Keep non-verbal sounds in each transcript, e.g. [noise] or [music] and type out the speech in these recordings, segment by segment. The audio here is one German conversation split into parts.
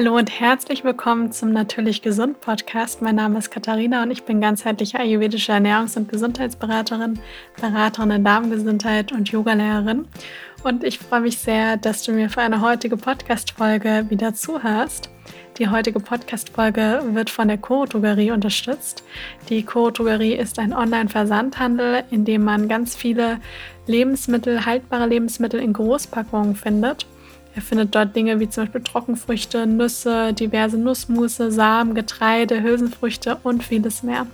Hallo und herzlich willkommen zum Natürlich Gesund Podcast. Mein Name ist Katharina und ich bin ganzheitliche ayurvedische Ernährungs- und Gesundheitsberaterin, Beraterin in Darmgesundheit und Yogalehrerin. Und ich freue mich sehr, dass du mir für eine heutige Podcast-Folge wieder zuhörst. Die heutige Podcast-Folge wird von der Choro Drogerie unterstützt. Die Choro Drogerie ist ein Online-Versandhandel, in dem man ganz viele Lebensmittel, haltbare Lebensmittel in Großpackungen findet. Er findet dort Dinge wie zum Beispiel Trockenfrüchte, Nüsse, diverse Nussmusse, Samen, Getreide, Hülsenfrüchte und vieles mehr.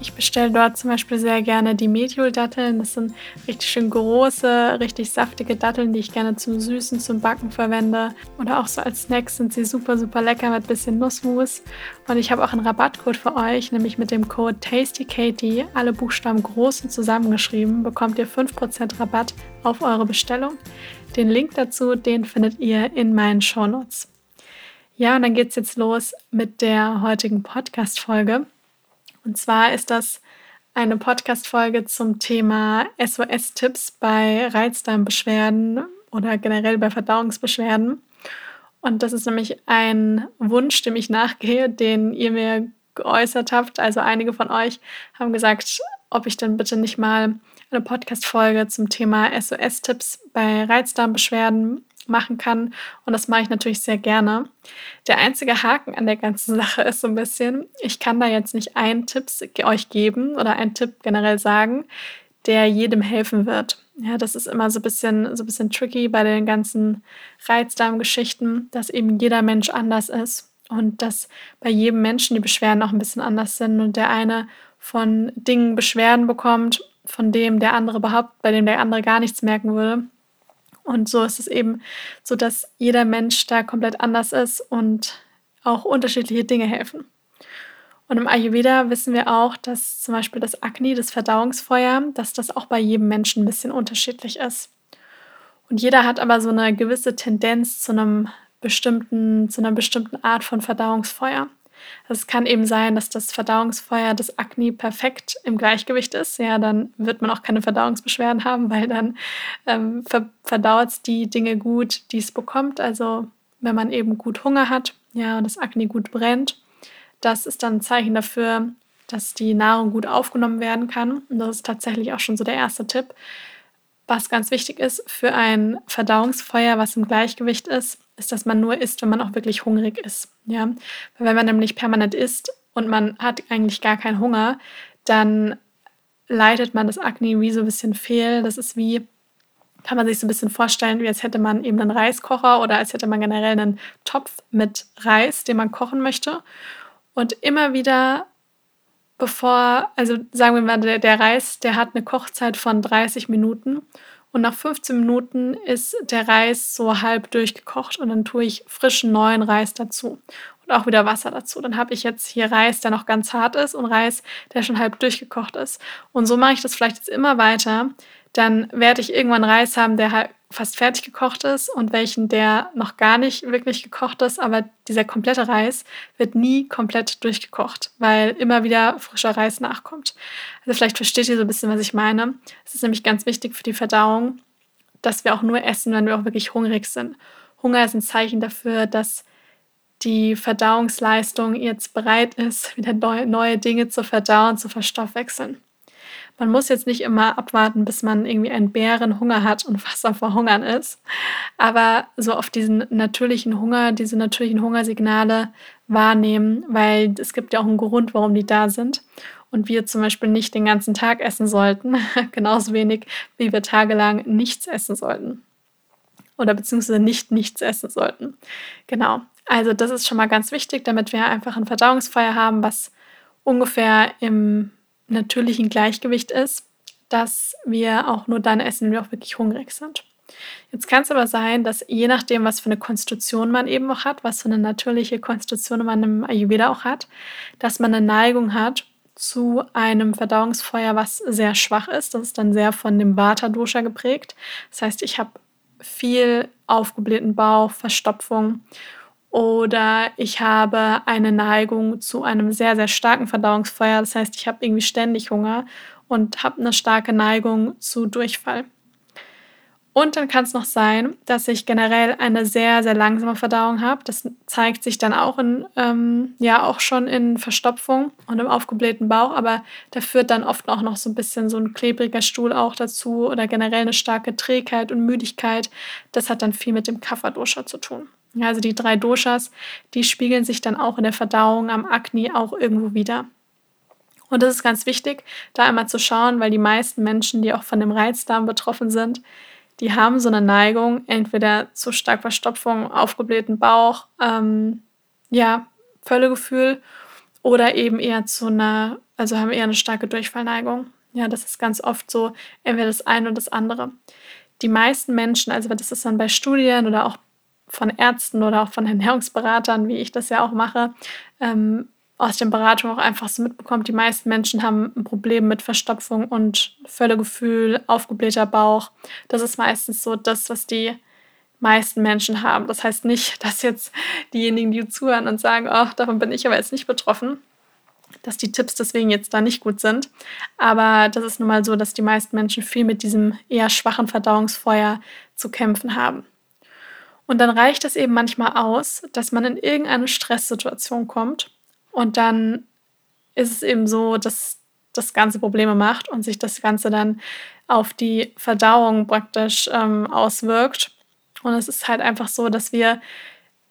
Ich bestelle dort zum Beispiel sehr gerne die Mediol-Datteln. Das sind richtig schön große, richtig saftige Datteln, die ich gerne zum Süßen, zum Backen verwende. Oder auch so als Snacks sind sie super, super lecker mit bisschen Nussmus. Und ich habe auch einen Rabattcode für euch, nämlich mit dem Code TastyKatie, alle Buchstaben groß und zusammengeschrieben, bekommt ihr 5% Rabatt auf eure Bestellung. Den Link dazu, den findet ihr in meinen Shownotes. Ja, und dann geht es jetzt los mit der heutigen Podcast-Folge. Und zwar ist das eine Podcast-Folge zum Thema SOS-Tipps bei Reizdarmbeschwerden oder generell bei Verdauungsbeschwerden. Und das ist nämlich ein Wunsch, dem ich nachgehe, den ihr mir geäußert habt. Also einige von euch haben gesagt, ob ich denn bitte nicht mal eine Podcast-Folge zum Thema SOS-Tipps bei Reizdarmbeschwerden machen kann. Und das mache ich natürlich sehr gerne. Der einzige Haken an der ganzen [laughs] Sache ist so ein bisschen, ich kann da jetzt nicht einen Tipp euch geben oder einen Tipp generell sagen, der jedem helfen wird. Ja, das ist immer so ein bisschen, so ein bisschen tricky bei den ganzen Reizdarmgeschichten, dass eben jeder Mensch anders ist und dass bei jedem Menschen die Beschwerden auch ein bisschen anders sind und der eine von Dingen Beschwerden bekommt, von dem der andere überhaupt, bei dem der andere gar nichts merken würde. Und so ist es eben so, dass jeder Mensch da komplett anders ist und auch unterschiedliche Dinge helfen. Und im Ayurveda wissen wir auch, dass zum Beispiel das Akne, das Verdauungsfeuer, dass das auch bei jedem Menschen ein bisschen unterschiedlich ist. Und jeder hat aber so eine gewisse Tendenz zu einem bestimmten, zu einer bestimmten Art von Verdauungsfeuer. Es kann eben sein, dass das Verdauungsfeuer des Akne perfekt im Gleichgewicht ist. Ja, dann wird man auch keine Verdauungsbeschwerden haben, weil dann ähm, ver verdaut es die Dinge gut, die es bekommt. Also wenn man eben gut Hunger hat, ja, und das Akne gut brennt, das ist dann ein Zeichen dafür, dass die Nahrung gut aufgenommen werden kann. Und das ist tatsächlich auch schon so der erste Tipp. Was ganz wichtig ist für ein Verdauungsfeuer, was im Gleichgewicht ist, ist, dass man nur isst, wenn man auch wirklich hungrig ist. Ja? Weil wenn man nämlich permanent isst und man hat eigentlich gar keinen Hunger, dann leitet man das Akne wie so ein bisschen fehl. Das ist wie, kann man sich so ein bisschen vorstellen, wie als hätte man eben einen Reiskocher oder als hätte man generell einen Topf mit Reis, den man kochen möchte. Und immer wieder bevor, also sagen wir mal, der, der Reis, der hat eine Kochzeit von 30 Minuten und nach 15 Minuten ist der Reis so halb durchgekocht und dann tue ich frischen neuen Reis dazu und auch wieder Wasser dazu. Dann habe ich jetzt hier Reis, der noch ganz hart ist und Reis, der schon halb durchgekocht ist. Und so mache ich das vielleicht jetzt immer weiter. Dann werde ich irgendwann Reis haben, der halt fast fertig gekocht ist und welchen, der noch gar nicht wirklich gekocht ist, aber dieser komplette Reis wird nie komplett durchgekocht, weil immer wieder frischer Reis nachkommt. Also vielleicht versteht ihr so ein bisschen, was ich meine. Es ist nämlich ganz wichtig für die Verdauung, dass wir auch nur essen, wenn wir auch wirklich hungrig sind. Hunger ist ein Zeichen dafür, dass die Verdauungsleistung jetzt bereit ist, wieder neue Dinge zu verdauen, zu verstoffwechseln. Man muss jetzt nicht immer abwarten, bis man irgendwie einen Bärenhunger hat und [laughs] am Verhungern ist. Aber so auf diesen natürlichen Hunger, diese natürlichen Hungersignale wahrnehmen, weil es gibt ja auch einen Grund, warum die da sind. Und wir zum Beispiel nicht den ganzen Tag essen sollten, [laughs] genauso wenig wie wir tagelang nichts essen sollten. Oder beziehungsweise nicht nichts essen sollten. Genau. Also das ist schon mal ganz wichtig, damit wir einfach ein Verdauungsfeuer haben, was ungefähr im natürlichen Gleichgewicht ist, dass wir auch nur dann essen, wenn wir auch wirklich hungrig sind. Jetzt kann es aber sein, dass je nachdem, was für eine Konstitution man eben auch hat, was für eine natürliche Konstitution man im Ayurveda auch hat, dass man eine Neigung hat zu einem Verdauungsfeuer, was sehr schwach ist. Das ist dann sehr von dem Vata-Dosha geprägt. Das heißt, ich habe viel aufgeblähten Bauch, Verstopfung oder ich habe eine Neigung zu einem sehr, sehr starken Verdauungsfeuer. Das heißt, ich habe irgendwie ständig Hunger und habe eine starke Neigung zu Durchfall. Und dann kann es noch sein, dass ich generell eine sehr, sehr langsame Verdauung habe. Das zeigt sich dann auch in, ähm, ja, auch schon in Verstopfung und im aufgeblähten Bauch, aber da führt dann oft auch noch so ein bisschen so ein klebriger Stuhl auch dazu oder generell eine starke Trägheit und Müdigkeit. Das hat dann viel mit dem Kapha-Dosha zu tun. Also die drei Doshas, die spiegeln sich dann auch in der Verdauung am Akne auch irgendwo wieder. Und das ist ganz wichtig, da einmal zu schauen, weil die meisten Menschen, die auch von dem Reizdarm betroffen sind, die haben so eine Neigung, entweder zu stark Verstopfung, aufgeblähten Bauch, ähm, ja, Völlegefühl oder eben eher zu einer, also haben eher eine starke Durchfallneigung. Ja, das ist ganz oft so, entweder das eine oder das andere. Die meisten Menschen, also das ist dann bei Studien oder auch von Ärzten oder auch von Ernährungsberatern, wie ich das ja auch mache, ähm, aus den Beratungen auch einfach so mitbekommt, die meisten Menschen haben ein Problem mit Verstopfung und Völlegefühl, aufgeblähter Bauch. Das ist meistens so das, was die meisten Menschen haben. Das heißt nicht, [laughs] dass jetzt diejenigen, die zuhören und sagen, oh, davon bin ich aber jetzt nicht betroffen, dass die Tipps deswegen jetzt da nicht gut sind. Aber das ist nun mal so, dass die meisten Menschen viel mit diesem eher schwachen Verdauungsfeuer zu kämpfen haben. Und dann reicht es eben manchmal aus, dass man in irgendeine Stresssituation kommt und dann ist es eben so, dass das Ganze Probleme macht und sich das Ganze dann auf die Verdauung praktisch ähm, auswirkt. Und es ist halt einfach so, dass wir,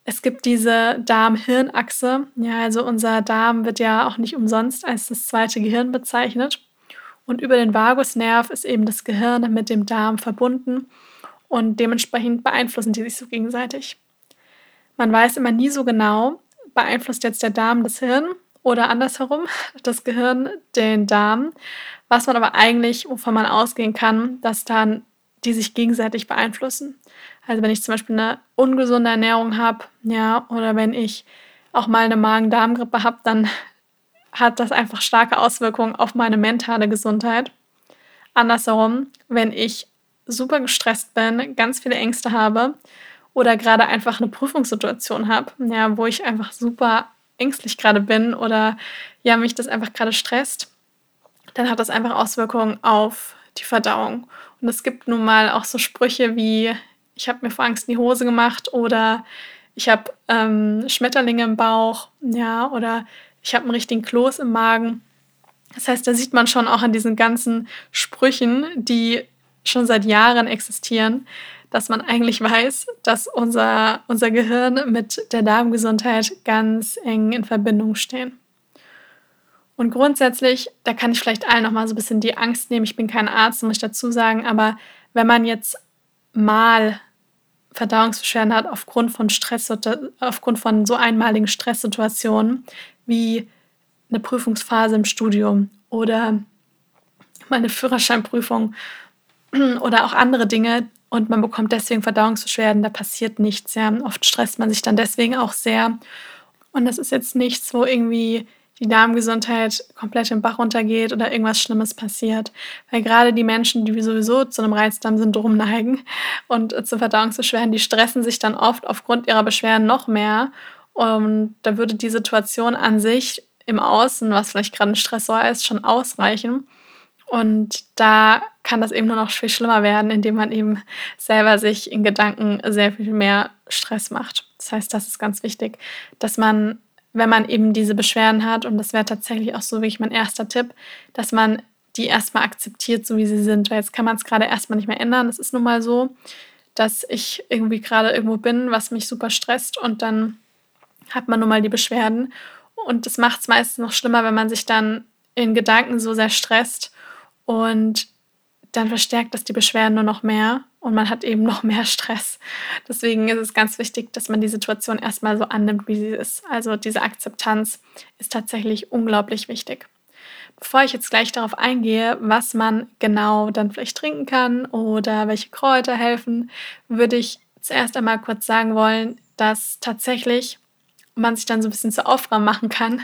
es gibt diese Darm-Hirn-Achse. Ja, also unser Darm wird ja auch nicht umsonst als das zweite Gehirn bezeichnet. Und über den Vagusnerv ist eben das Gehirn mit dem Darm verbunden und dementsprechend beeinflussen die sich so gegenseitig. Man weiß immer nie so genau, beeinflusst jetzt der Darm das Hirn oder andersherum [laughs] das Gehirn den Darm. Was man aber eigentlich, wovon man ausgehen kann, dass dann die sich gegenseitig beeinflussen. Also wenn ich zum Beispiel eine ungesunde Ernährung habe, ja, oder wenn ich auch mal eine Magen-Darm-Grippe habe, dann [laughs] hat das einfach starke Auswirkungen auf meine mentale Gesundheit. Andersherum, wenn ich super gestresst bin, ganz viele Ängste habe oder gerade einfach eine Prüfungssituation habe, ja, wo ich einfach super ängstlich gerade bin oder ja, mich das einfach gerade stresst, dann hat das einfach Auswirkungen auf die Verdauung. Und es gibt nun mal auch so Sprüche wie, ich habe mir vor Angst in die Hose gemacht oder ich habe ähm, Schmetterlinge im Bauch, ja, oder ich habe einen richtigen Kloß im Magen. Das heißt, da sieht man schon auch an diesen ganzen Sprüchen, die schon seit Jahren existieren, dass man eigentlich weiß, dass unser, unser Gehirn mit der Darmgesundheit ganz eng in Verbindung stehen. Und grundsätzlich, da kann ich vielleicht allen nochmal so ein bisschen die Angst nehmen. Ich bin kein Arzt, muss ich dazu sagen, aber wenn man jetzt mal Verdauungsbeschwerden hat aufgrund von Stress, aufgrund von so einmaligen Stresssituationen wie eine Prüfungsphase im Studium oder meine Führerscheinprüfung [clears throat] oder auch andere Dinge, und man bekommt deswegen Verdauungsbeschwerden, da passiert nichts. Ja. Oft stresst man sich dann deswegen auch sehr. Und das ist jetzt nichts, wo irgendwie die Darmgesundheit komplett im Bach runtergeht oder irgendwas Schlimmes passiert. Weil gerade die Menschen, die sowieso zu einem Reizdarmsyndrom neigen [laughs] und zu Verdauungsbeschwerden, die stressen sich dann oft aufgrund ihrer Beschwerden noch mehr. Und da würde die Situation an sich im Außen, was vielleicht gerade ein Stressor ist, schon ausreichen. Und da kann das eben nur noch viel schlimmer werden, indem man eben selber sich in Gedanken sehr viel mehr Stress macht. Das heißt, das ist ganz wichtig, dass man, wenn man eben diese Beschwerden hat, und das wäre tatsächlich auch so wirklich mein erster Tipp, dass man die erstmal akzeptiert, so wie sie sind. Weil jetzt kann man es gerade erstmal nicht mehr ändern. Es ist nun mal so, dass ich irgendwie gerade irgendwo bin, was mich super stresst und dann hat man nun mal die Beschwerden. Und das macht es meistens noch schlimmer, wenn man sich dann in Gedanken so sehr stresst und dann verstärkt das die Beschwerden nur noch mehr und man hat eben noch mehr Stress. Deswegen ist es ganz wichtig, dass man die Situation erstmal so annimmt, wie sie ist. Also diese Akzeptanz ist tatsächlich unglaublich wichtig. Bevor ich jetzt gleich darauf eingehe, was man genau dann vielleicht trinken kann oder welche Kräuter helfen, würde ich zuerst einmal kurz sagen wollen, dass tatsächlich man sich dann so ein bisschen zur Aufgabe machen kann,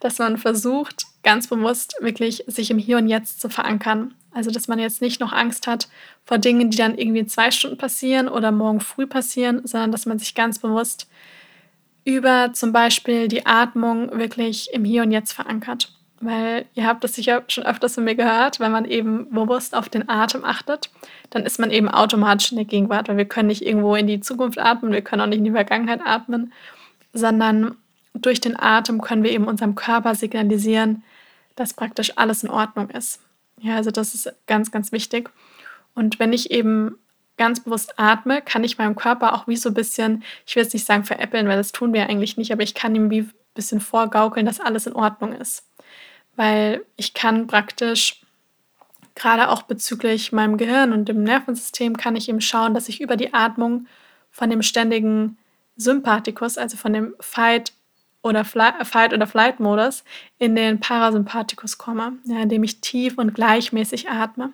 dass man versucht, ganz bewusst wirklich sich im Hier und Jetzt zu verankern. Also, dass man jetzt nicht noch Angst hat vor Dingen, die dann irgendwie in zwei Stunden passieren oder morgen früh passieren, sondern dass man sich ganz bewusst über zum Beispiel die Atmung wirklich im Hier und Jetzt verankert. weil ihr habt das sicher schon öfters von mir gehört, wenn man eben bewusst auf den Atem achtet, dann ist man eben automatisch in der Gegenwart, weil wir können nicht irgendwo in die Zukunft atmen, wir können auch nicht in die Vergangenheit atmen, sondern durch den Atem können wir eben unserem Körper signalisieren, dass praktisch alles in Ordnung ist. Ja, also das ist ganz, ganz wichtig. Und wenn ich eben ganz bewusst atme, kann ich meinem Körper auch wie so ein bisschen, ich will jetzt nicht sagen veräppeln, weil das tun wir eigentlich nicht, aber ich kann ihm wie ein bisschen vorgaukeln, dass alles in Ordnung ist. Weil ich kann praktisch gerade auch bezüglich meinem Gehirn und dem Nervensystem kann ich eben schauen, dass ich über die Atmung von dem ständigen Sympathikus, also von dem Fight oder Fight oder Flight Modus in den Parasympathikus komme, ja, indem ich tief und gleichmäßig atme.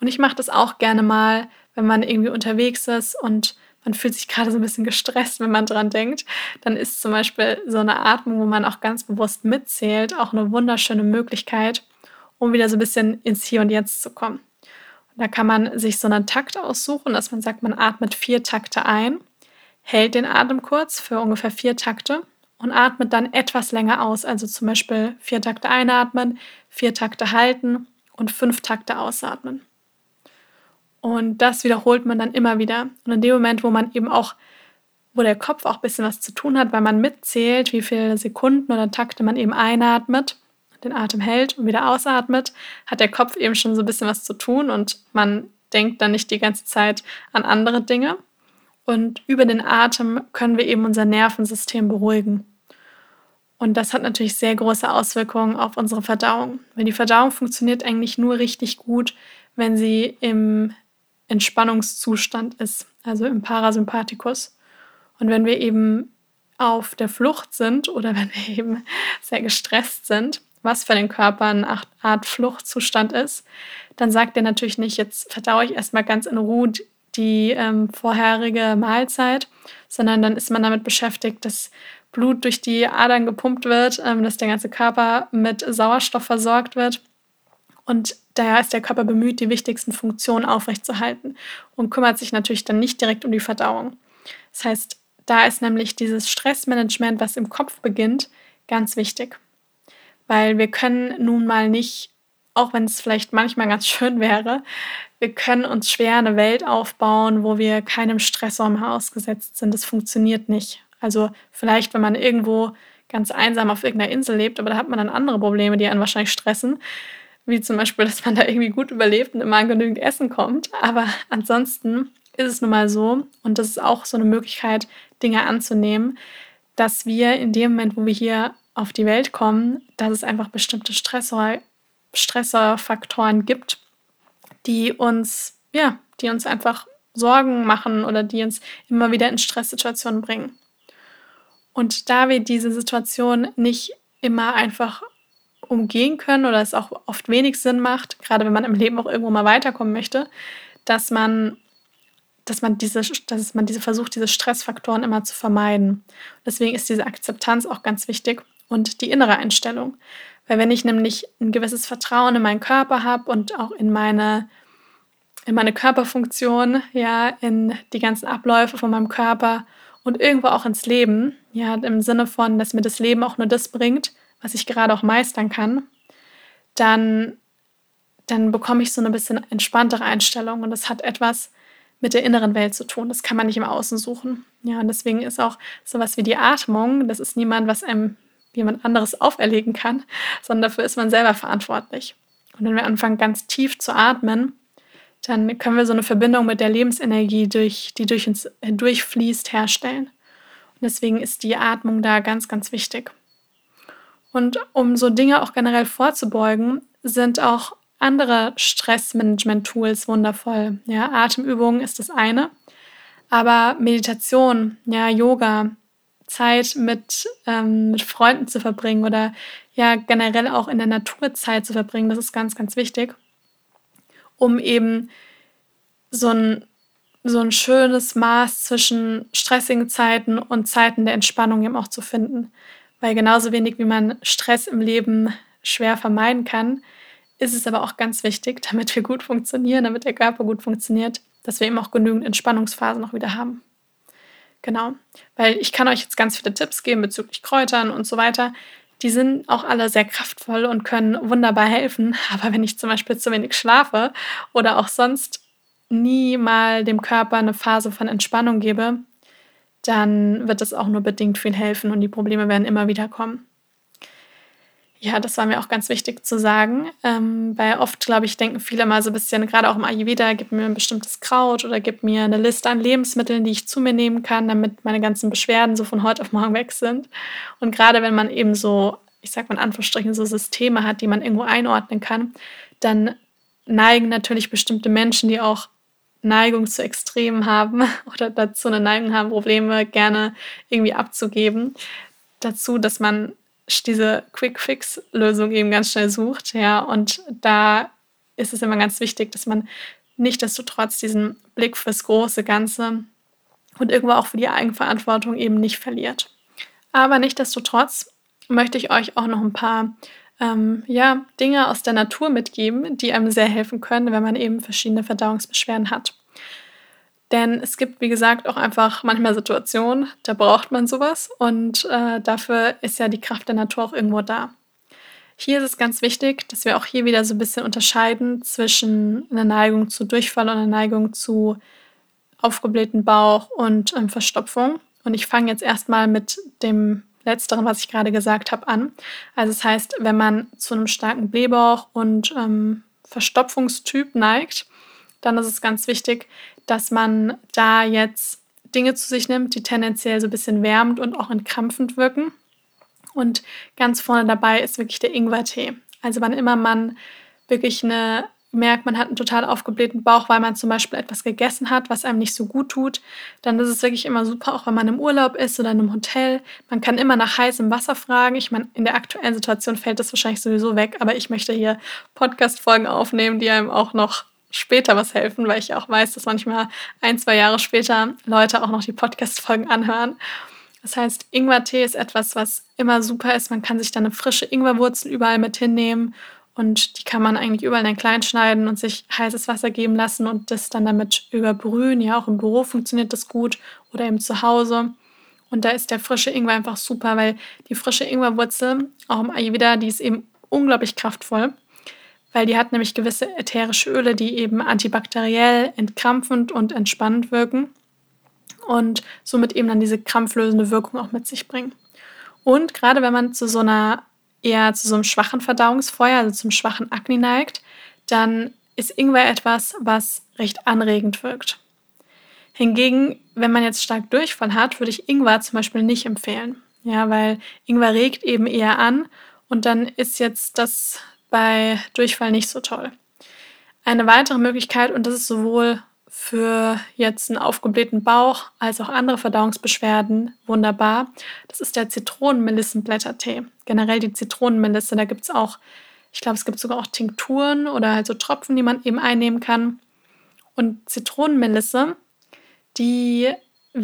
Und ich mache das auch gerne mal, wenn man irgendwie unterwegs ist und man fühlt sich gerade so ein bisschen gestresst, wenn man dran denkt, dann ist zum Beispiel so eine Atmung, wo man auch ganz bewusst mitzählt, auch eine wunderschöne Möglichkeit, um wieder so ein bisschen ins Hier und Jetzt zu kommen. Und da kann man sich so einen Takt aussuchen, dass man sagt, man atmet vier Takte ein, hält den Atem kurz für ungefähr vier Takte und atmet dann etwas länger aus. Also zum Beispiel vier Takte einatmen, vier Takte halten und fünf Takte ausatmen. Und das wiederholt man dann immer wieder. Und in dem Moment, wo man eben auch, wo der Kopf auch ein bisschen was zu tun hat, weil man mitzählt, wie viele Sekunden oder Takte man eben einatmet, den Atem hält und wieder ausatmet, hat der Kopf eben schon so ein bisschen was zu tun und man denkt dann nicht die ganze Zeit an andere Dinge. Und über den Atem können wir eben unser Nervensystem beruhigen. Und das hat natürlich sehr große Auswirkungen auf unsere Verdauung. Weil die Verdauung funktioniert eigentlich nur richtig gut, wenn sie im Entspannungszustand ist, also im Parasympathikus. Und wenn wir eben auf der Flucht sind oder [laughs] wenn wir eben sehr gestresst sind, was für den Körper eine Art Fluchtzustand ist, dann sagt er natürlich nicht, jetzt verdaue ich erstmal ganz in Ruhe die ähm, vorherige Mahlzeit, sondern dann ist man damit beschäftigt, dass Blut durch die Adern gepumpt wird, ähm, dass der ganze Körper mit Sauerstoff versorgt wird. Und daher ist der Körper bemüht, die wichtigsten Funktionen aufrechtzuerhalten und kümmert sich natürlich dann nicht direkt um die Verdauung. Das heißt, da ist nämlich dieses Stressmanagement, was im Kopf beginnt, ganz wichtig. Weil wir können nun mal nicht, auch wenn es vielleicht manchmal ganz [laughs] schön wäre, wir können uns schwer eine Welt aufbauen, wo wir keinem Stressor mehr ausgesetzt sind. Das funktioniert nicht. Also vielleicht, wenn man irgendwo ganz einsam auf irgendeiner Insel lebt, aber da hat man dann andere Probleme, die einen wahrscheinlich stressen wie zum Beispiel, dass man da irgendwie gut überlebt und immer an genügend Essen kommt. Aber ansonsten ist es nun mal so, und das ist auch so eine Möglichkeit, Dinge anzunehmen, dass wir in dem Moment, wo wir hier auf die Welt kommen, dass es einfach bestimmte Stressor, Stressorfaktoren gibt, die uns, ja, die uns einfach Sorgen machen oder die uns immer wieder in Stresssituationen bringen. Und da wir diese Situation nicht immer einfach umgehen können oder es auch oft wenig Sinn macht, gerade wenn man im Leben auch irgendwo mal weiterkommen möchte, dass man, dass man diese, dass man diese versucht, diese Stressfaktoren immer zu vermeiden. Deswegen ist diese Akzeptanz auch ganz wichtig und die innere Einstellung. Weil wenn ich nämlich ein gewisses Vertrauen in meinen Körper habe und auch in meine, in meine Körperfunktion, ja, in die ganzen Abläufe von meinem Körper und irgendwo auch ins Leben, ja, im Sinne von, dass mir das Leben auch nur das bringt, was ich gerade auch meistern kann, dann, dann bekomme ich so eine bisschen entspanntere Einstellung und das hat etwas mit der inneren Welt zu tun. Das kann man nicht im Außen suchen. Ja, und deswegen ist auch sowas wie die Atmung, das ist niemand, was einem jemand anderes auferlegen kann, sondern dafür ist man selber verantwortlich. Und wenn wir anfangen, ganz tief zu atmen, dann können wir so eine Verbindung mit der Lebensenergie, durch, die durch uns hindurchfließt, herstellen. Und deswegen ist die Atmung da ganz, ganz wichtig. Und um so Dinge auch generell vorzubeugen, sind auch andere Stressmanagement-Tools wundervoll. Ja, Atemübungen ist das eine, aber Meditation, ja, Yoga, Zeit mit, ähm, mit Freunden zu verbringen oder ja generell auch in der Natur Zeit zu verbringen, das ist ganz, ganz wichtig, um eben so ein, so ein schönes Maß zwischen stressigen Zeiten und Zeiten der Entspannung eben auch zu finden. Weil genauso wenig wie man Stress im Leben schwer vermeiden kann, ist es aber auch ganz wichtig, [laughs] damit wir gut funktionieren, damit der Körper gut funktioniert, dass wir eben auch genügend Entspannungsphasen noch wieder haben. Genau, weil ich kann euch jetzt ganz viele Tipps geben bezüglich Kräutern und so weiter. die sind auch alle sehr kraftvoll und können wunderbar helfen. [laughs] Aber wenn ich zum Beispiel zu wenig schlafe oder auch sonst nie mal dem Körper eine Phase von Entspannung gebe, dann wird es auch nur bedingt viel helfen und die Probleme werden immer wieder kommen. Ja, das war mir auch ganz wichtig zu sagen, ähm, weil oft, glaube ich, denken viele mal so ein bisschen, gerade auch im Ayurveda, gib mir ein bestimmtes Kraut oder gib mir eine Liste an Lebensmitteln, die ich zu mir nehmen kann, damit meine ganzen Beschwerden so von heute auf morgen weg sind. Und gerade wenn man eben so, ich sag mal in Anführungsstrichen, so Systeme hat, die man irgendwo einordnen kann, dann neigen natürlich bestimmte Menschen, die auch Neigung zu Extremen haben [laughs] oder dazu eine Neigung haben, Probleme gerne irgendwie abzugeben, dazu, dass man diese Quick-Fix-Lösung eben ganz schnell sucht. Ja, und da ist es immer ganz wichtig, dass man nicht desto trotz diesen Blick fürs große Ganze und irgendwo auch für die Eigenverantwortung eben nicht verliert. Aber nichtdestotrotz möchte ich euch auch noch ein paar ähm, ja, Dinge aus der Natur mitgeben, die einem sehr helfen können, wenn man eben verschiedene Verdauungsbeschwerden hat. Denn es gibt, wie gesagt, auch einfach manchmal Situationen, da braucht man sowas und äh, dafür ist ja die Kraft der Natur auch irgendwo da. Hier ist es ganz wichtig, dass wir auch hier wieder so ein bisschen unterscheiden zwischen einer Neigung zu Durchfall und einer Neigung zu aufgeblähten Bauch und ähm, Verstopfung. Und ich fange jetzt erstmal mit dem letzteren, was ich gerade gesagt habe, an. Also das heißt, wenn man zu einem starken Blähbauch und ähm, Verstopfungstyp neigt, dann ist es ganz wichtig, dass man da jetzt Dinge zu sich nimmt, die tendenziell so ein bisschen wärmend und auch entkrampfend wirken. Und ganz vorne dabei ist wirklich der Ingwertee. Also wann immer man wirklich eine merkt, man hat einen total aufgeblähten Bauch, weil man zum Beispiel etwas gegessen hat, was einem nicht so gut tut, dann ist es wirklich immer super, auch wenn man im Urlaub ist oder in einem Hotel. Man kann immer nach heißem Wasser fragen. Ich meine, in der aktuellen Situation fällt das wahrscheinlich sowieso weg, aber ich möchte hier Podcast-Folgen aufnehmen, die einem auch noch später was helfen, weil ich auch weiß, dass manchmal ein, zwei Jahre später Leute auch noch die Podcast-Folgen anhören. Das heißt, Ingwertee ist etwas, was immer super ist. Man kann sich dann eine frische Ingwerwurzel überall mit hinnehmen und die kann man eigentlich überall dann klein schneiden und sich heißes Wasser geben lassen und das dann damit überbrühen. Ja, auch im Büro funktioniert das gut oder eben zu Hause. Und da ist der frische Ingwer einfach super, weil die frische Ingwerwurzel, auch im Ayurveda, die ist eben unglaublich kraftvoll weil die hat nämlich gewisse ätherische Öle, die eben antibakteriell, entkrampfend und entspannend wirken und somit eben dann diese krampflösende Wirkung auch mit sich bringen. Und gerade wenn man zu so einer eher zu so einem schwachen Verdauungsfeuer, also zum schwachen Akne neigt, dann ist Ingwer etwas, was recht anregend wirkt. Hingegen, wenn man jetzt stark Durchfall hat, würde ich Ingwer zum Beispiel nicht empfehlen. Ja, weil Ingwer regt eben eher an und dann ist jetzt das bei Durchfall nicht so toll. Eine weitere Möglichkeit, und das ist sowohl für jetzt einen aufgeblähten Bauch als auch andere Verdauungsbeschwerden wunderbar, das ist der Zitronenmelissenblättertee. Generell die Zitronenmelisse, da gibt es auch, ich glaube, es gibt sogar auch Tinkturen oder halt so Tropfen, die man eben einnehmen kann. Und Zitronenmelisse, die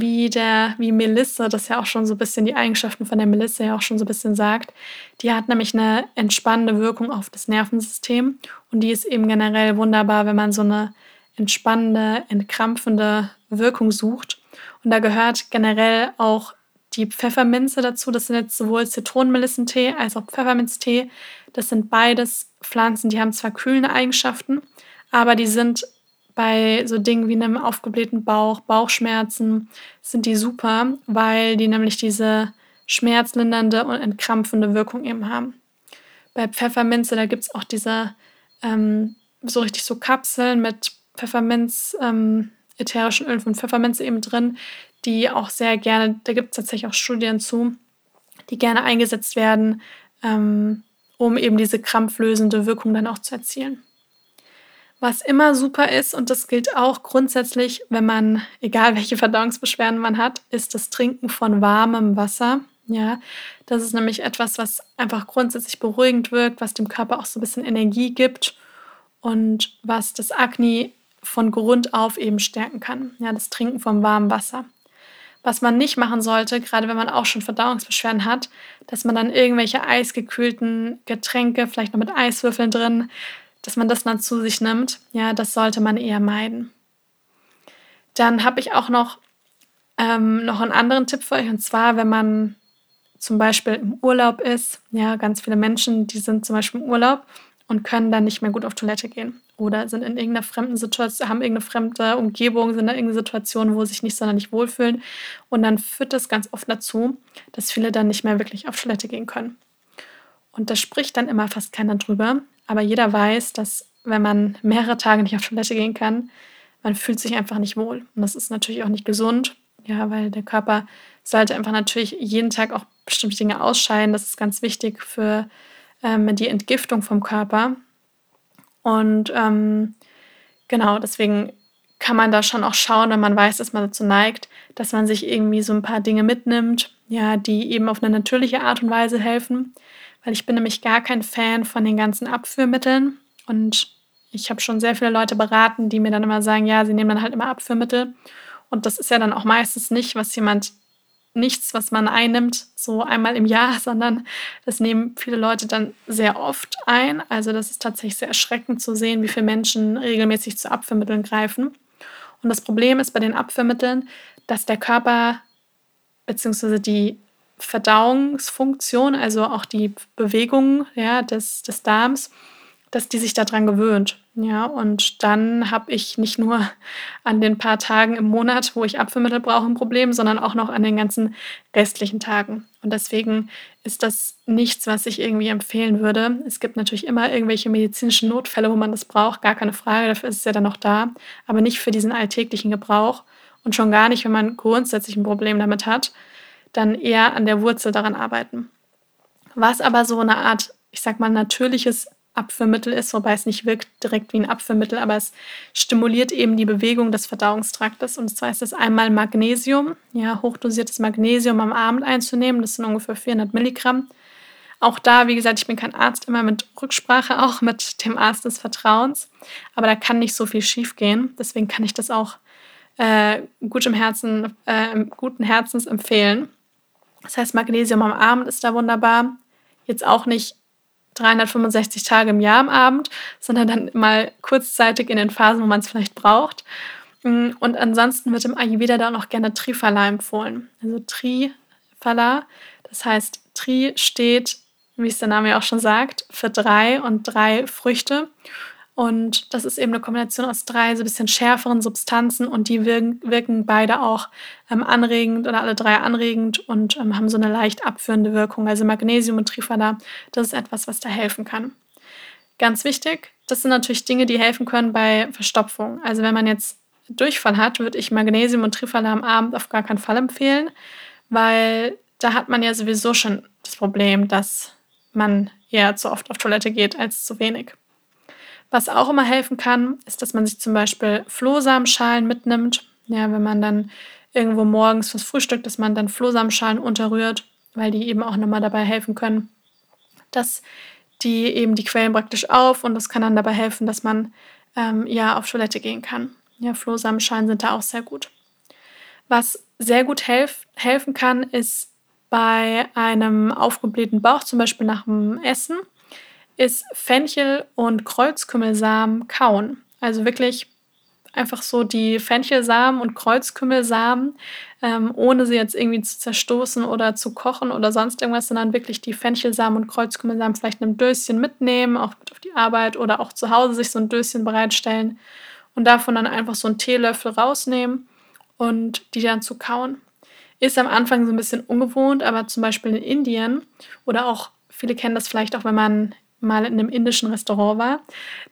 wie der, wie Melisse, das ja auch schon so ein bisschen die Eigenschaften von der Melisse ja auch schon so ein bisschen sagt. Die hat nämlich eine entspannende Wirkung auf das Nervensystem und die ist eben generell wunderbar, wenn man so eine entspannende, entkrampfende Wirkung sucht. Und da gehört generell auch die Pfefferminze dazu. Das sind jetzt sowohl Zitronenmelissentee als auch Pfefferminztee. Das sind beides Pflanzen, die haben zwar kühlende Eigenschaften, aber die sind bei so Dingen wie einem aufgeblähten Bauch, Bauchschmerzen sind die super, weil die nämlich diese schmerzlindernde und entkrampfende Wirkung eben haben. Bei Pfefferminze, da gibt es auch diese ähm, so richtig so Kapseln mit Pfefferminz, ähm, ätherischen Ölen von Pfefferminze eben drin, die auch sehr gerne, da gibt es tatsächlich auch Studien zu, die gerne eingesetzt werden, ähm, um eben diese krampflösende Wirkung dann auch zu erzielen. Was immer super ist, und das gilt auch grundsätzlich, wenn man, egal [laughs] welche Verdauungsbeschwerden man hat, ist das Trinken von warmem Wasser. Ja, das ist nämlich etwas, was einfach grundsätzlich beruhigend wirkt, was dem Körper auch so ein bisschen Energie gibt und was das Akne von Grund auf eben stärken kann. Ja, das Trinken von warmem Wasser. Was man nicht machen sollte, gerade wenn man auch schon Verdauungsbeschwerden hat, dass man dann irgendwelche eisgekühlten Getränke, vielleicht noch mit Eiswürfeln drin, dass man das dann zu sich nimmt, ja, das sollte man eher meiden. Dann habe ich auch noch, ähm, noch einen anderen Tipp für euch, und zwar, wenn man zum Beispiel im Urlaub ist. Ja, ganz viele Menschen, die sind zum Beispiel im Urlaub und können dann nicht mehr gut auf Toilette gehen. Oder sind in irgendeiner fremden Situation, haben irgendeine fremde Umgebung, sind in irgendeiner Situation, wo sie sich nicht sonderlich wohlfühlen. Und dann führt das ganz oft dazu, dass viele dann nicht mehr wirklich auf Toilette gehen können. Und da spricht dann immer fast keiner drüber. Aber jeder weiß, dass wenn man mehrere Tage nicht auf Toilette gehen kann, man fühlt sich einfach nicht wohl. Und das ist natürlich auch nicht gesund, ja, weil der Körper sollte einfach natürlich jeden Tag auch bestimmte Dinge ausscheiden. Das ist ganz wichtig für ähm, die Entgiftung vom Körper. Und ähm, genau, deswegen kann man da schon auch schauen, wenn man weiß, dass man dazu neigt, dass man sich irgendwie so ein paar Dinge mitnimmt, ja, die eben auf eine natürliche Art und Weise helfen. Weil ich bin nämlich gar kein Fan von den ganzen Abführmitteln. Und ich habe schon sehr viele Leute beraten, die mir dann immer sagen, ja, sie nehmen dann halt immer Abführmittel. Und das ist ja dann auch meistens nicht, was jemand nichts, was man einnimmt, so einmal im Jahr, [laughs] sondern das nehmen viele Leute dann sehr oft ein. Also das ist tatsächlich sehr erschreckend zu sehen, wie viele Menschen regelmäßig zu Abführmitteln greifen. Und das Problem ist bei den Abführmitteln, dass der Körper bzw. die Verdauungsfunktion, also auch die Bewegung ja, des, des Darms, dass die sich daran gewöhnt. Ja, und dann habe ich nicht nur an den paar Tagen im Monat, wo ich Abführmittel brauche, ein Problem, sondern auch noch an den ganzen restlichen Tagen. Und deswegen ist das nichts, was ich irgendwie empfehlen würde. Es gibt natürlich immer irgendwelche medizinischen Notfälle, wo man das braucht, gar keine Frage, dafür ist es ja dann noch da, aber nicht für diesen alltäglichen Gebrauch und schon gar nicht, wenn man grundsätzlich ein Problem damit hat, dann eher an der Wurzel daran arbeiten. Was aber so eine Art, ich sag mal, natürliches Abführmittel ist, wobei es nicht wirkt direkt wie ein Abführmittel, aber es stimuliert eben die Bewegung des Verdauungstraktes. Und zwar ist es einmal Magnesium, ja, hochdosiertes Magnesium am Abend einzunehmen. Das sind ungefähr 400 Milligramm. Auch da, wie gesagt, ich bin kein Arzt, immer mit Rücksprache, auch mit dem Arzt des Vertrauens. Aber da kann nicht so viel schief gehen. Deswegen kann ich das auch äh, gut im Herzen, äh, guten Herzens empfehlen. Das heißt, Magnesium am Abend ist da wunderbar. Jetzt auch nicht 365 Tage im Jahr am Abend, sondern dann mal kurzzeitig in den Phasen, wo man es vielleicht braucht. Mm, und ansonsten wird im Ayurveda da auch noch gerne Trifala empfohlen. Also Trifala, das heißt, Tri steht, wie es der Name ja auch schon sagt, für drei und drei Früchte. Und das ist eben eine Kombination aus drei so ein bisschen schärferen Substanzen und die wirken, wirken beide auch ähm, anregend oder alle drei anregend und ähm, haben so eine leicht abführende Wirkung. Also Magnesium und Trifala, das ist etwas, was da helfen kann. Ganz wichtig, das sind natürlich Dinge, die helfen können bei Verstopfung. Also wenn man jetzt Durchfall hat, würde ich Magnesium und Trifala am Abend auf gar keinen Fall empfehlen, weil da hat man ja sowieso schon das Problem, dass man eher zu oft auf Toilette geht als zu wenig. Was auch immer helfen kann, ist, dass man sich zum Beispiel Flohsamenschalen mitnimmt. Ja, wenn man dann irgendwo morgens fürs Frühstück, dass man dann Flohsamenschalen unterrührt, weil die eben auch nochmal dabei helfen können, dass die eben die Quellen praktisch auf und das kann dann dabei helfen, dass man ähm, ja auf Toilette gehen kann. Ja, Flohsamenschalen sind da auch sehr gut. Was sehr gut helf helfen kann, ist bei einem aufgeblähten Bauch, zum Beispiel nach dem Essen, ist Fenchel und Kreuzkümmelsamen kauen. Also wirklich einfach so die Fenchelsamen und Kreuzkümmelsamen, ähm, ohne sie jetzt irgendwie zu zerstoßen oder zu kochen oder sonst irgendwas, sondern wirklich die Fenchelsamen und Kreuzkümmelsamen vielleicht in einem Döschen mitnehmen, auch mit auf die Arbeit oder auch zu Hause sich so ein Döschen bereitstellen und davon dann einfach so einen Teelöffel rausnehmen und die dann zu kauen. Ist am Anfang so ein bisschen ungewohnt, aber zum Beispiel in Indien oder auch viele kennen das vielleicht auch, wenn man mal in einem indischen Restaurant war,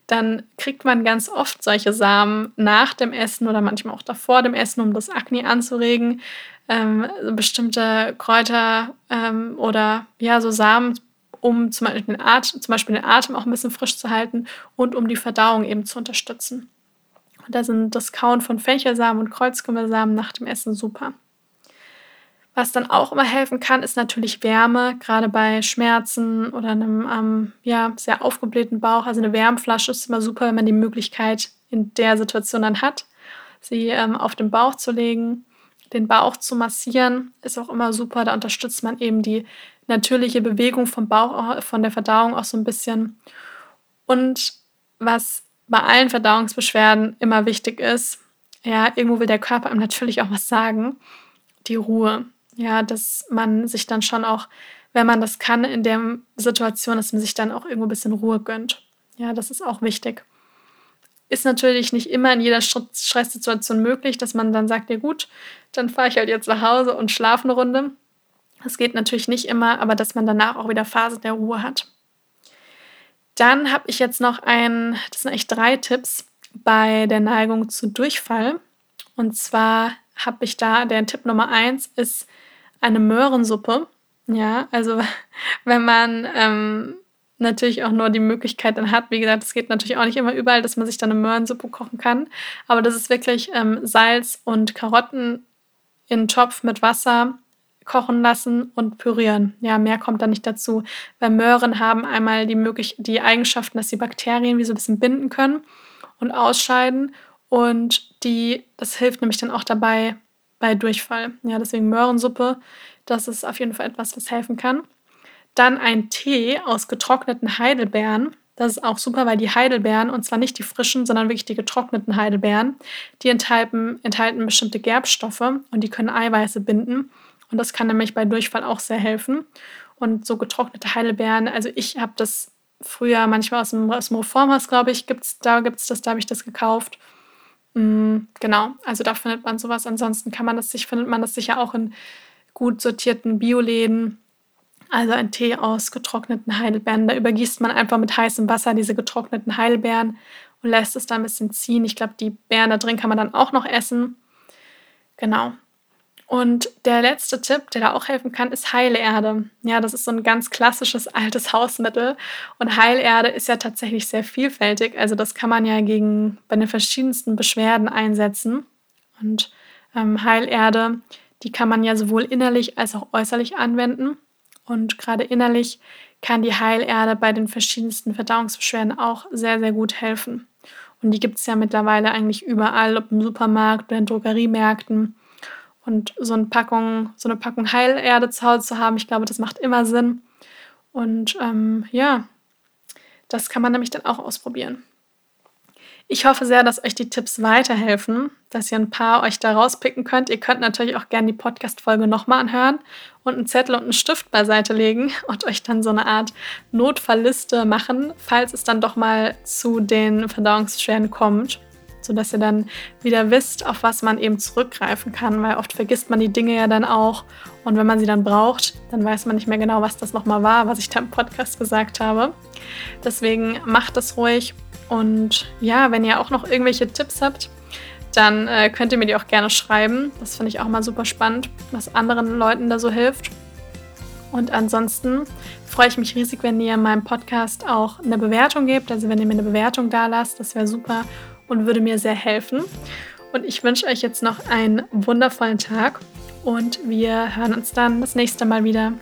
dann kriegt man ganz oft solche Samen nach dem Essen oder manchmal auch davor dem Essen, um das Akne anzuregen. Ähm, bestimmte Kräuter ähm, oder ja, so Samen, um zum Beispiel, den Atem, zum Beispiel den Atem auch ein bisschen frisch zu halten und um die Verdauung eben zu unterstützen. Und da sind das Kauen von Fenchelsamen und Kreuzkümmelsamen nach dem Essen super. Was dann auch immer helfen kann, ist natürlich Wärme, gerade bei Schmerzen oder einem ähm, ja, sehr aufgeblähten Bauch. Also eine Wärmflasche ist immer super, wenn man die Möglichkeit in der Situation dann hat, sie ähm, auf den Bauch zu legen. Den Bauch zu massieren ist auch immer super. Da unterstützt man eben die natürliche Bewegung vom Bauch, von der Verdauung auch so ein bisschen. Und was bei allen Verdauungsbeschwerden immer wichtig ist, ja, irgendwo will der Körper einem natürlich auch was sagen, die Ruhe. Ja, dass man sich dann schon auch, wenn man das kann, in der Situation, dass man sich dann auch irgendwo ein bisschen Ruhe gönnt. Ja, das ist auch wichtig. Ist natürlich nicht immer in jeder Stresssituation möglich, dass man dann sagt, ja gut, dann fahre ich halt jetzt nach Hause und schlafe eine Runde. Das geht natürlich nicht immer, aber dass man danach auch wieder Phasen der Ruhe hat. Dann habe ich jetzt noch ein, das sind echt drei Tipps bei der Neigung zu Durchfall. Und zwar habe ich da, der Tipp Nummer eins ist eine Möhrensuppe. Ja, also [laughs] wenn man ähm, natürlich auch nur die Möglichkeit dann hat, wie gesagt, es geht natürlich auch nicht immer überall, dass man sich dann eine Möhrensuppe kochen kann. Aber das ist wirklich ähm, Salz und Karotten in Topf mit Wasser kochen lassen und pürieren. Ja, mehr kommt da nicht dazu. Weil Möhren haben einmal die, möglich die Eigenschaften, dass sie Bakterien wie so ein bisschen binden können und ausscheiden. Und die, das hilft nämlich dann auch dabei bei Durchfall. Ja, deswegen Möhrensuppe, das ist auf jeden Fall etwas, was helfen kann. Dann ein Tee aus getrockneten Heidelbeeren. Das ist auch super, weil die Heidelbeeren, und zwar nicht die frischen, sondern wirklich die getrockneten Heidelbeeren, die enthalten, enthalten bestimmte Gerbstoffe und die können Eiweiße binden. Und das kann nämlich bei Durchfall auch sehr helfen. Und so getrocknete Heidelbeeren, also ich habe das früher manchmal aus dem, aus dem Reformhaus, glaube ich, gibt's, da gibt es das, da habe ich das gekauft. Mhm, genau, also da findet man sowas. Ansonsten kann man das sich, findet man das sicher auch in gut sortierten Bioläden. Also ein Tee aus getrockneten Heidelbeeren. Da übergießt man einfach mit heißem Wasser diese getrockneten Heidelbeeren und lässt es da ein bisschen ziehen. Ich glaube, die Beeren da drin kann man dann auch noch essen. Genau. Und der letzte Tipp, der da auch helfen kann, ist Heilerde. Ja, das ist so ein ganz klassisches altes Hausmittel. Und Heilerde ist ja tatsächlich sehr vielfältig. Also das kann man ja gegen bei den verschiedensten Beschwerden einsetzen. Und ähm, Heilerde, die kann man ja sowohl innerlich als auch äußerlich anwenden. Und gerade innerlich kann die Heilerde bei den verschiedensten Verdauungsbeschwerden auch sehr, sehr gut helfen. Und die gibt es ja mittlerweile eigentlich überall, ob im Supermarkt oder in Drogeriemärkten. Und so eine Packung, so eine Packung Heilerde zu Hause zu haben, ich glaube, das macht immer Sinn. Und ähm, ja, das kann man nämlich dann auch ausprobieren. Ich hoffe sehr, dass euch die Tipps weiterhelfen, dass ihr ein paar euch da rauspicken könnt. Ihr könnt natürlich auch gerne die Podcast-Folge nochmal anhören und einen Zettel und einen Stift beiseite legen und euch dann so eine Art Notfallliste machen, falls es dann doch mal zu den Verdauungsbeschwerden kommt sodass ihr dann wieder wisst, auf was man eben zurückgreifen kann, weil oft vergisst man die Dinge ja dann auch und wenn man sie dann braucht, dann weiß man nicht mehr genau, was das nochmal war, was ich da im Podcast gesagt habe. Deswegen macht es ruhig und ja, wenn ihr auch noch irgendwelche Tipps habt, dann äh, könnt ihr mir die auch gerne schreiben. Das finde ich auch mal super spannend, was anderen Leuten da so hilft. Und ansonsten freue ich mich riesig, wenn ihr meinem Podcast auch eine Bewertung gebt. Also wenn ihr mir eine Bewertung da lasst, das wäre super und würde mir sehr helfen. Und ich wünsche euch jetzt noch einen wundervollen Tag und wir hören uns dann das nächste Mal wieder.